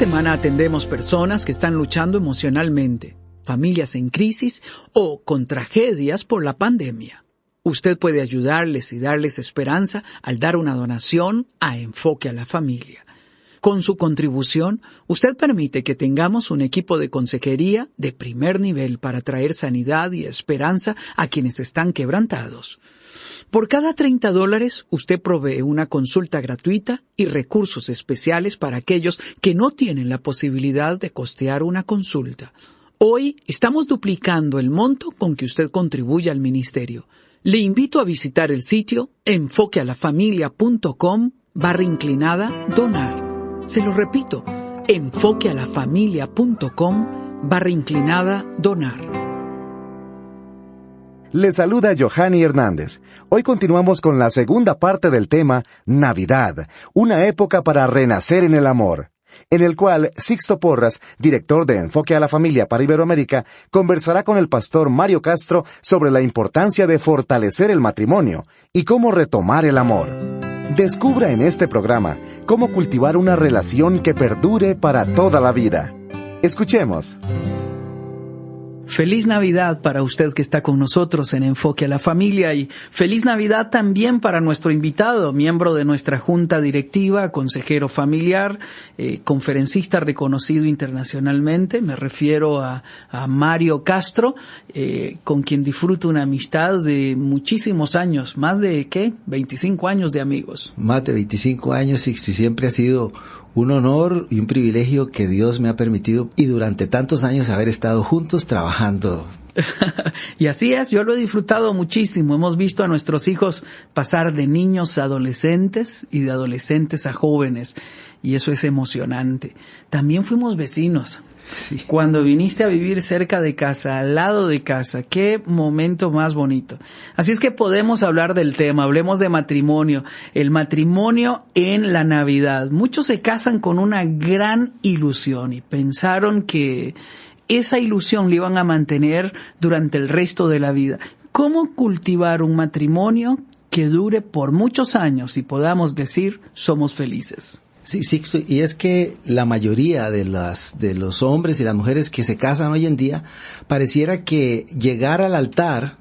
Semana atendemos personas que están luchando emocionalmente, familias en crisis o con tragedias por la pandemia. Usted puede ayudarles y darles esperanza al dar una donación a Enfoque a la Familia. Con su contribución, usted permite que tengamos un equipo de consejería de primer nivel para traer sanidad y esperanza a quienes están quebrantados. Por cada 30 dólares, usted provee una consulta gratuita y recursos especiales para aquellos que no tienen la posibilidad de costear una consulta. Hoy estamos duplicando el monto con que usted contribuye al ministerio. Le invito a visitar el sitio enfoquealafamilia.com barra inclinada donar. Se lo repito, enfoquealafamilia.com barra inclinada donar. Le saluda Johanny Hernández. Hoy continuamos con la segunda parte del tema Navidad, una época para renacer en el amor, en el cual Sixto Porras, director de Enfoque a la Familia para Iberoamérica, conversará con el pastor Mario Castro sobre la importancia de fortalecer el matrimonio y cómo retomar el amor. Descubra en este programa cómo cultivar una relación que perdure para toda la vida. Escuchemos. Feliz Navidad para usted que está con nosotros en Enfoque a la Familia y feliz Navidad también para nuestro invitado, miembro de nuestra junta directiva, consejero familiar, eh, conferencista reconocido internacionalmente. Me refiero a, Mario Castro, eh, con quien disfruto una amistad de muchísimos años, más de qué, 25 años de amigos. Más de 25 años y siempre ha sido un honor y un privilegio que Dios me ha permitido y durante tantos años haber estado juntos trabajando. y así es, yo lo he disfrutado muchísimo. Hemos visto a nuestros hijos pasar de niños a adolescentes y de adolescentes a jóvenes y eso es emocionante. También fuimos vecinos. Cuando viniste a vivir cerca de casa, al lado de casa, qué momento más bonito. Así es que podemos hablar del tema, hablemos de matrimonio, el matrimonio en la Navidad. Muchos se casan con una gran ilusión y pensaron que esa ilusión le iban a mantener durante el resto de la vida. ¿Cómo cultivar un matrimonio que dure por muchos años y podamos decir somos felices? Sí, sí, y es que la mayoría de las de los hombres y las mujeres que se casan hoy en día pareciera que llegar al altar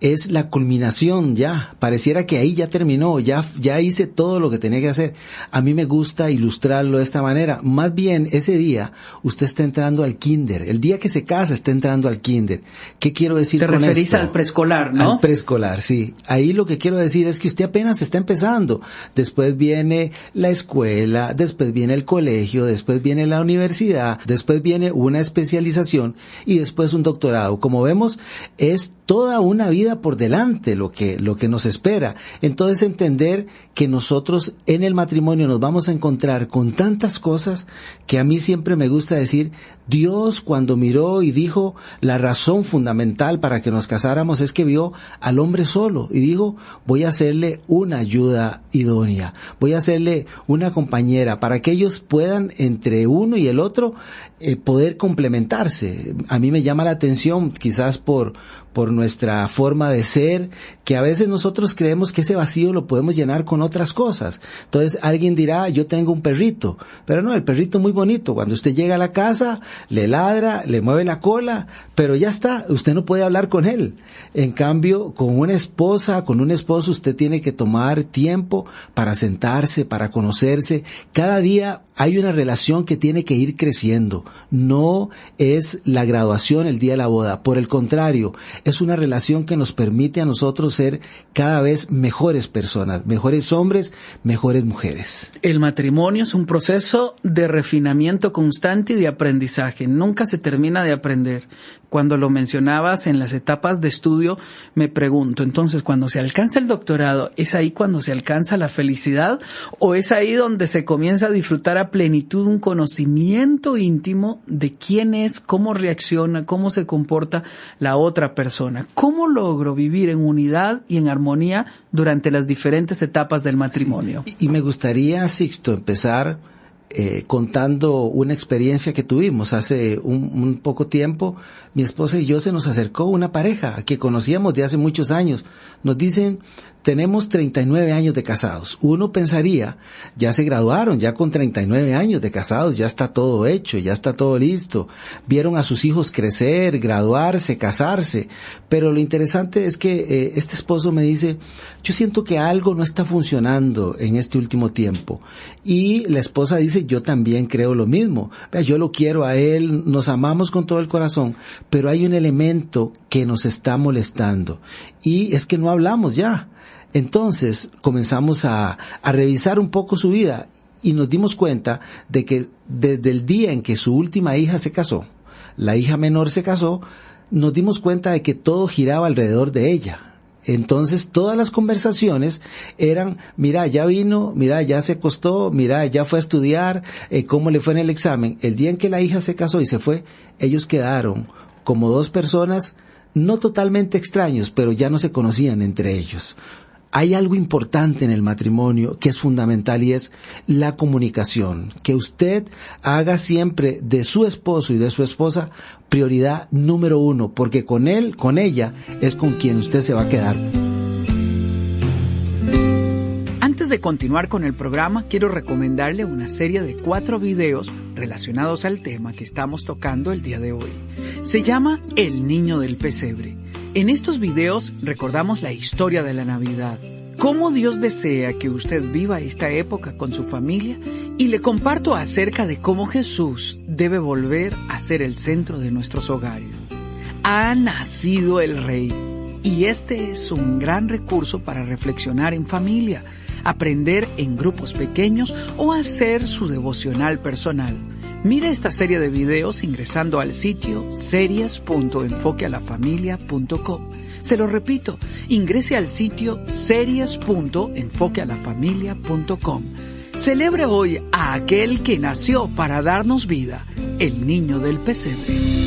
es la culminación ya. Pareciera que ahí ya terminó, ya, ya hice todo lo que tenía que hacer. A mí me gusta ilustrarlo de esta manera. Más bien, ese día, usted está entrando al kinder. El día que se casa, está entrando al kinder. ¿Qué quiero decir Te referís al preescolar, ¿no? Al preescolar, sí. Ahí lo que quiero decir es que usted apenas está empezando. Después viene la escuela, después viene el colegio, después viene la universidad, después viene una especialización y después un doctorado. Como vemos, es toda una vida por delante lo que, lo que nos espera. Entonces entender que nosotros en el matrimonio nos vamos a encontrar con tantas cosas que a mí siempre me gusta decir, Dios cuando miró y dijo la razón fundamental para que nos casáramos es que vio al hombre solo y dijo, voy a hacerle una ayuda idónea, voy a hacerle una compañera para que ellos puedan entre uno y el otro eh, poder complementarse. A mí me llama la atención, quizás por, por nuestra forma de ser, que a veces nosotros creemos que ese vacío lo podemos llenar con otras cosas. Entonces alguien dirá, yo tengo un perrito, pero no, el perrito muy bonito. Cuando usted llega a la casa, le ladra, le mueve la cola, pero ya está, usted no puede hablar con él. En cambio, con una esposa, con un esposo, usted tiene que tomar tiempo para sentarse, para conocerse. Cada día hay una relación que tiene que ir creciendo. No es la graduación el día de la boda. Por el contrario, es una relación que nos permite a nosotros ser cada vez mejores personas, mejores hombres, mejores mujeres. El matrimonio es un proceso de refinamiento constante y de aprendizaje. Nunca se termina de aprender. Cuando lo mencionabas en las etapas de estudio, me pregunto, entonces, cuando se alcanza el doctorado, ¿es ahí cuando se alcanza la felicidad o es ahí donde se comienza a disfrutar a plenitud un conocimiento íntimo de quién es, cómo reacciona, cómo se comporta la otra persona? ¿Cómo logro vivir en unidad y en armonía durante las diferentes etapas del matrimonio? Y me gustaría, Sixto, empezar eh, contando una experiencia que tuvimos hace un, un, poco tiempo. Mi esposa y yo se nos acercó una pareja que conocíamos de hace muchos años. Nos dicen, tenemos 39 años de casados. Uno pensaría, ya se graduaron, ya con 39 años de casados, ya está todo hecho, ya está todo listo. Vieron a sus hijos crecer, graduarse, casarse. Pero lo interesante es que eh, este esposo me dice, yo siento que algo no está funcionando en este último tiempo. Y la esposa dice, yo también creo lo mismo. Yo lo quiero a él, nos amamos con todo el corazón, pero hay un elemento que nos está molestando. Y es que no hablamos ya. Entonces comenzamos a, revisar un poco su vida y nos dimos cuenta de que desde el día en que su última hija se casó, la hija menor se casó, nos dimos cuenta de que todo giraba alrededor de ella. Entonces todas las conversaciones eran, mira, ya vino, mira, ya se acostó, mira, ya fue a estudiar, eh, cómo le fue en el examen. El día en que la hija se casó y se fue, ellos quedaron como dos personas no totalmente extraños, pero ya no se conocían entre ellos hay algo importante en el matrimonio que es fundamental y es la comunicación. Que usted haga siempre de su esposo y de su esposa prioridad número uno, porque con él, con ella, es con quien usted se va a quedar. Antes de continuar con el programa, quiero recomendarle una serie de cuatro videos relacionados al tema que estamos tocando el día de hoy. Se llama El Niño del Pesebre en estos videos recordamos la historia de la Navidad, cómo Dios desea que usted viva esta época con su familia y le comparto acerca de cómo Jesús debe volver a ser el centro de nuestros hogares. Ha nacido el Rey y este es un gran recurso para reflexionar en familia, aprender en grupos pequeños o hacer su devocional personal. Mire esta serie de videos ingresando al sitio series.enfoquealafamilia.com. Se lo repito, ingrese al sitio series.enfoquealafamilia.com. Celebre hoy a aquel que nació para darnos vida, el niño del pesebre.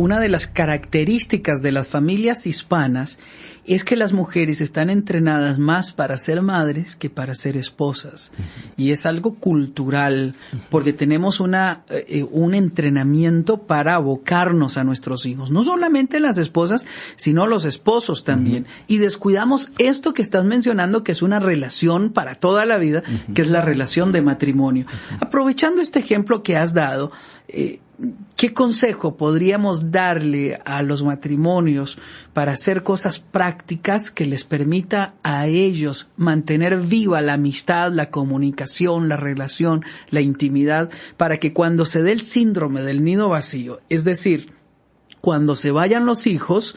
Una de las características de las familias hispanas es que las mujeres están entrenadas más para ser madres que para ser esposas. Y es algo cultural, porque tenemos una, eh, un entrenamiento para abocarnos a nuestros hijos. No solamente las esposas, sino los esposos también. Y descuidamos esto que estás mencionando, que es una relación para toda la vida, que es la relación de matrimonio. Aprovechando este ejemplo que has dado, eh, ¿Qué consejo podríamos darle a los matrimonios para hacer cosas prácticas que les permita a ellos mantener viva la amistad, la comunicación, la relación, la intimidad, para que cuando se dé el síndrome del nido vacío, es decir, cuando se vayan los hijos,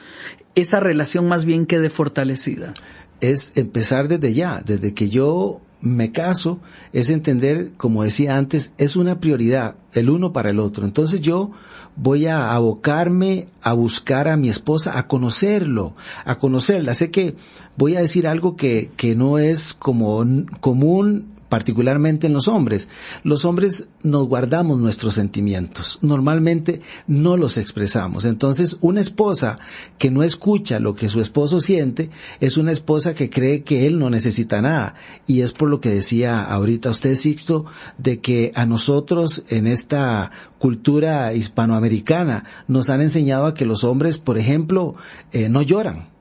esa relación más bien quede fortalecida? Es empezar desde ya, desde que yo me caso es entender, como decía antes, es una prioridad el uno para el otro. Entonces yo voy a abocarme a buscar a mi esposa, a conocerlo, a conocerla. Sé que voy a decir algo que, que no es como común particularmente en los hombres. Los hombres nos guardamos nuestros sentimientos. Normalmente no los expresamos. Entonces, una esposa que no escucha lo que su esposo siente es una esposa que cree que él no necesita nada. Y es por lo que decía ahorita usted, Sixto, de que a nosotros en esta cultura hispanoamericana nos han enseñado a que los hombres, por ejemplo, eh, no lloran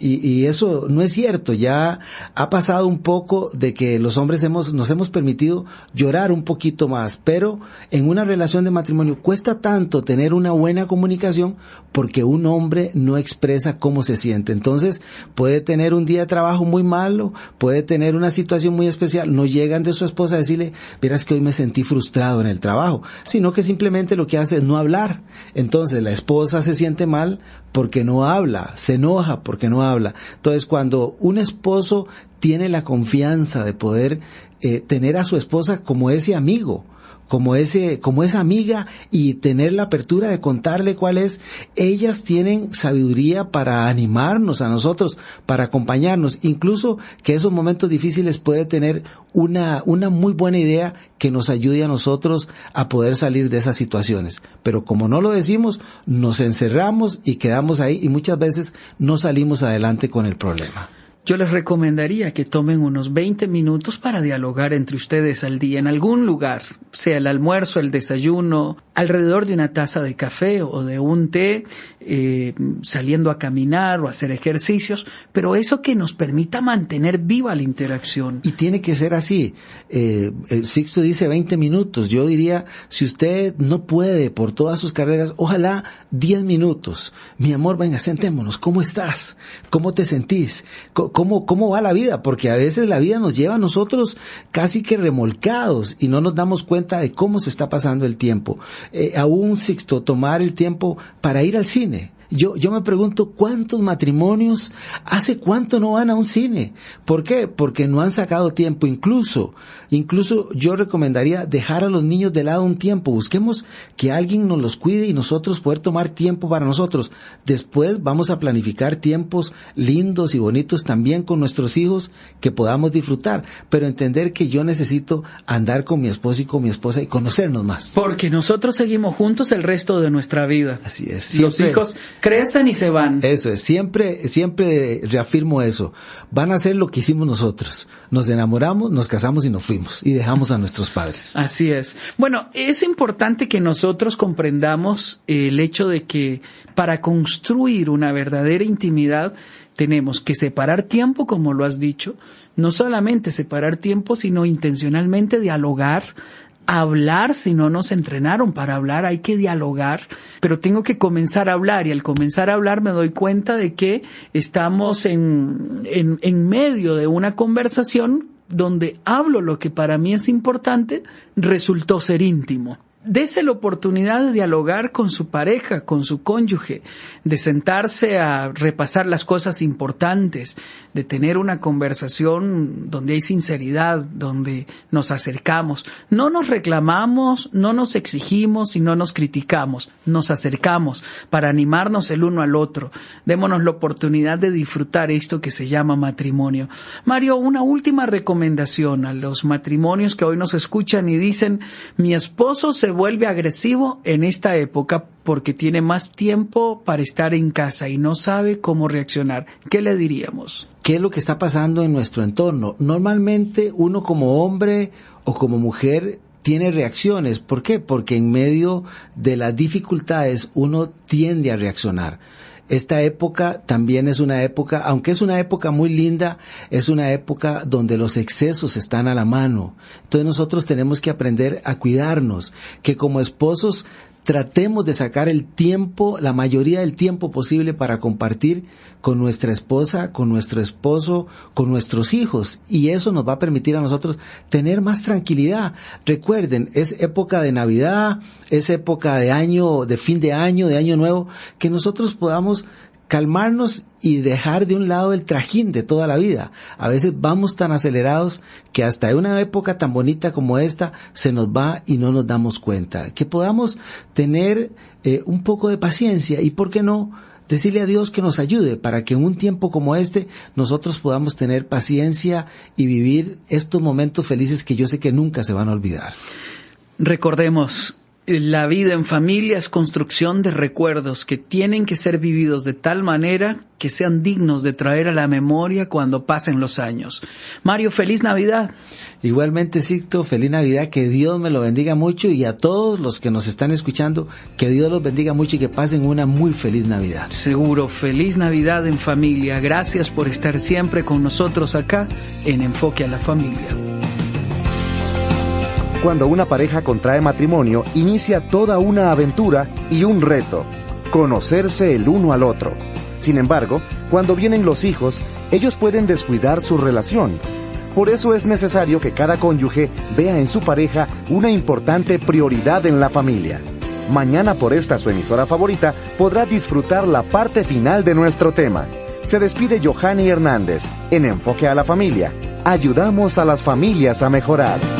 y, y, eso no es cierto. Ya ha pasado un poco de que los hombres hemos, nos hemos permitido llorar un poquito más, pero en una relación de matrimonio cuesta tanto tener una buena comunicación porque un hombre no expresa cómo se siente. Entonces puede tener un día de trabajo muy malo, puede tener una situación muy especial, no llegan de su esposa a decirle, verás que hoy me sentí frustrado en el trabajo, sino que simplemente lo que hace es no hablar. Entonces la esposa se siente mal porque no habla, se enoja porque no habla. Entonces, cuando un esposo tiene la confianza de poder eh, tener a su esposa como ese amigo, como ese, como esa amiga y tener la apertura de contarle cuál es, ellas tienen sabiduría para animarnos a nosotros, para acompañarnos, incluso que esos momentos difíciles puede tener una, una muy buena idea que nos ayude a nosotros a poder salir de esas situaciones. Pero como no lo decimos, nos encerramos y quedamos ahí y muchas veces no salimos adelante con el problema. Yo les recomendaría que tomen unos 20 minutos para dialogar entre ustedes al día en algún lugar, sea el almuerzo, el desayuno, alrededor de una taza de café o de un té, eh, saliendo a caminar o hacer ejercicios, pero eso que nos permita mantener viva la interacción. Y tiene que ser así. Eh, el Sixto dice 20 minutos. Yo diría, si usted no puede por todas sus carreras, ojalá 10 minutos. Mi amor, venga, sentémonos. ¿Cómo estás? ¿Cómo te sentís? ¿Cómo, cómo va la vida? Porque a veces la vida nos lleva a nosotros casi que remolcados y no nos damos cuenta de cómo se está pasando el tiempo. Eh, aún, Sixto, tomar el tiempo para ir al cine yo, yo me pregunto cuántos matrimonios hace cuánto no van a un cine. ¿Por qué? Porque no han sacado tiempo. Incluso, incluso yo recomendaría dejar a los niños de lado un tiempo. Busquemos que alguien nos los cuide y nosotros poder tomar tiempo para nosotros. Después vamos a planificar tiempos lindos y bonitos también con nuestros hijos que podamos disfrutar. Pero entender que yo necesito andar con mi esposo y con mi esposa y conocernos más. Porque nosotros seguimos juntos el resto de nuestra vida. Así es. Los hijos crecen y se van. Eso es, siempre, siempre reafirmo eso. Van a hacer lo que hicimos nosotros. Nos enamoramos, nos casamos y nos fuimos y dejamos a nuestros padres. Así es. Bueno, es importante que nosotros comprendamos el hecho de que para construir una verdadera intimidad tenemos que separar tiempo, como lo has dicho, no solamente separar tiempo, sino intencionalmente dialogar, hablar si no nos entrenaron para hablar, hay que dialogar, pero tengo que comenzar a hablar y al comenzar a hablar me doy cuenta de que estamos en, en, en medio de una conversación donde hablo lo que para mí es importante, resultó ser íntimo. Dese la oportunidad de dialogar con su pareja, con su cónyuge, de sentarse a repasar las cosas importantes, de tener una conversación donde hay sinceridad, donde nos acercamos. No nos reclamamos, no nos exigimos y no nos criticamos, nos acercamos para animarnos el uno al otro. Démonos la oportunidad de disfrutar esto que se llama matrimonio. Mario, una última recomendación a los matrimonios que hoy nos escuchan y dicen, mi esposo se vuelve agresivo en esta época porque tiene más tiempo para estar en casa y no sabe cómo reaccionar. ¿Qué le diríamos? ¿Qué es lo que está pasando en nuestro entorno? Normalmente uno como hombre o como mujer tiene reacciones. ¿Por qué? Porque en medio de las dificultades uno tiende a reaccionar. Esta época también es una época, aunque es una época muy linda, es una época donde los excesos están a la mano. Entonces nosotros tenemos que aprender a cuidarnos, que como esposos tratemos de sacar el tiempo, la mayoría del tiempo posible para compartir con nuestra esposa, con nuestro esposo, con nuestros hijos. Y eso nos va a permitir a nosotros tener más tranquilidad. Recuerden, es época de Navidad, es época de año, de fin de año, de año nuevo, que nosotros podamos calmarnos y dejar de un lado el trajín de toda la vida. A veces vamos tan acelerados que hasta en una época tan bonita como esta se nos va y no nos damos cuenta. Que podamos tener eh, un poco de paciencia y, ¿por qué no?, decirle a Dios que nos ayude para que en un tiempo como este nosotros podamos tener paciencia y vivir estos momentos felices que yo sé que nunca se van a olvidar. Recordemos, la vida en familia es construcción de recuerdos que tienen que ser vividos de tal manera que sean dignos de traer a la memoria cuando pasen los años. Mario, feliz Navidad. Igualmente, Sicto, feliz Navidad, que Dios me lo bendiga mucho y a todos los que nos están escuchando, que Dios los bendiga mucho y que pasen una muy feliz Navidad. Seguro, feliz Navidad en familia. Gracias por estar siempre con nosotros acá en Enfoque a la Familia. Cuando una pareja contrae matrimonio, inicia toda una aventura y un reto, conocerse el uno al otro. Sin embargo, cuando vienen los hijos, ellos pueden descuidar su relación. Por eso es necesario que cada cónyuge vea en su pareja una importante prioridad en la familia. Mañana por esta su emisora favorita podrá disfrutar la parte final de nuestro tema. Se despide Johanny Hernández en Enfoque a la Familia. Ayudamos a las familias a mejorar.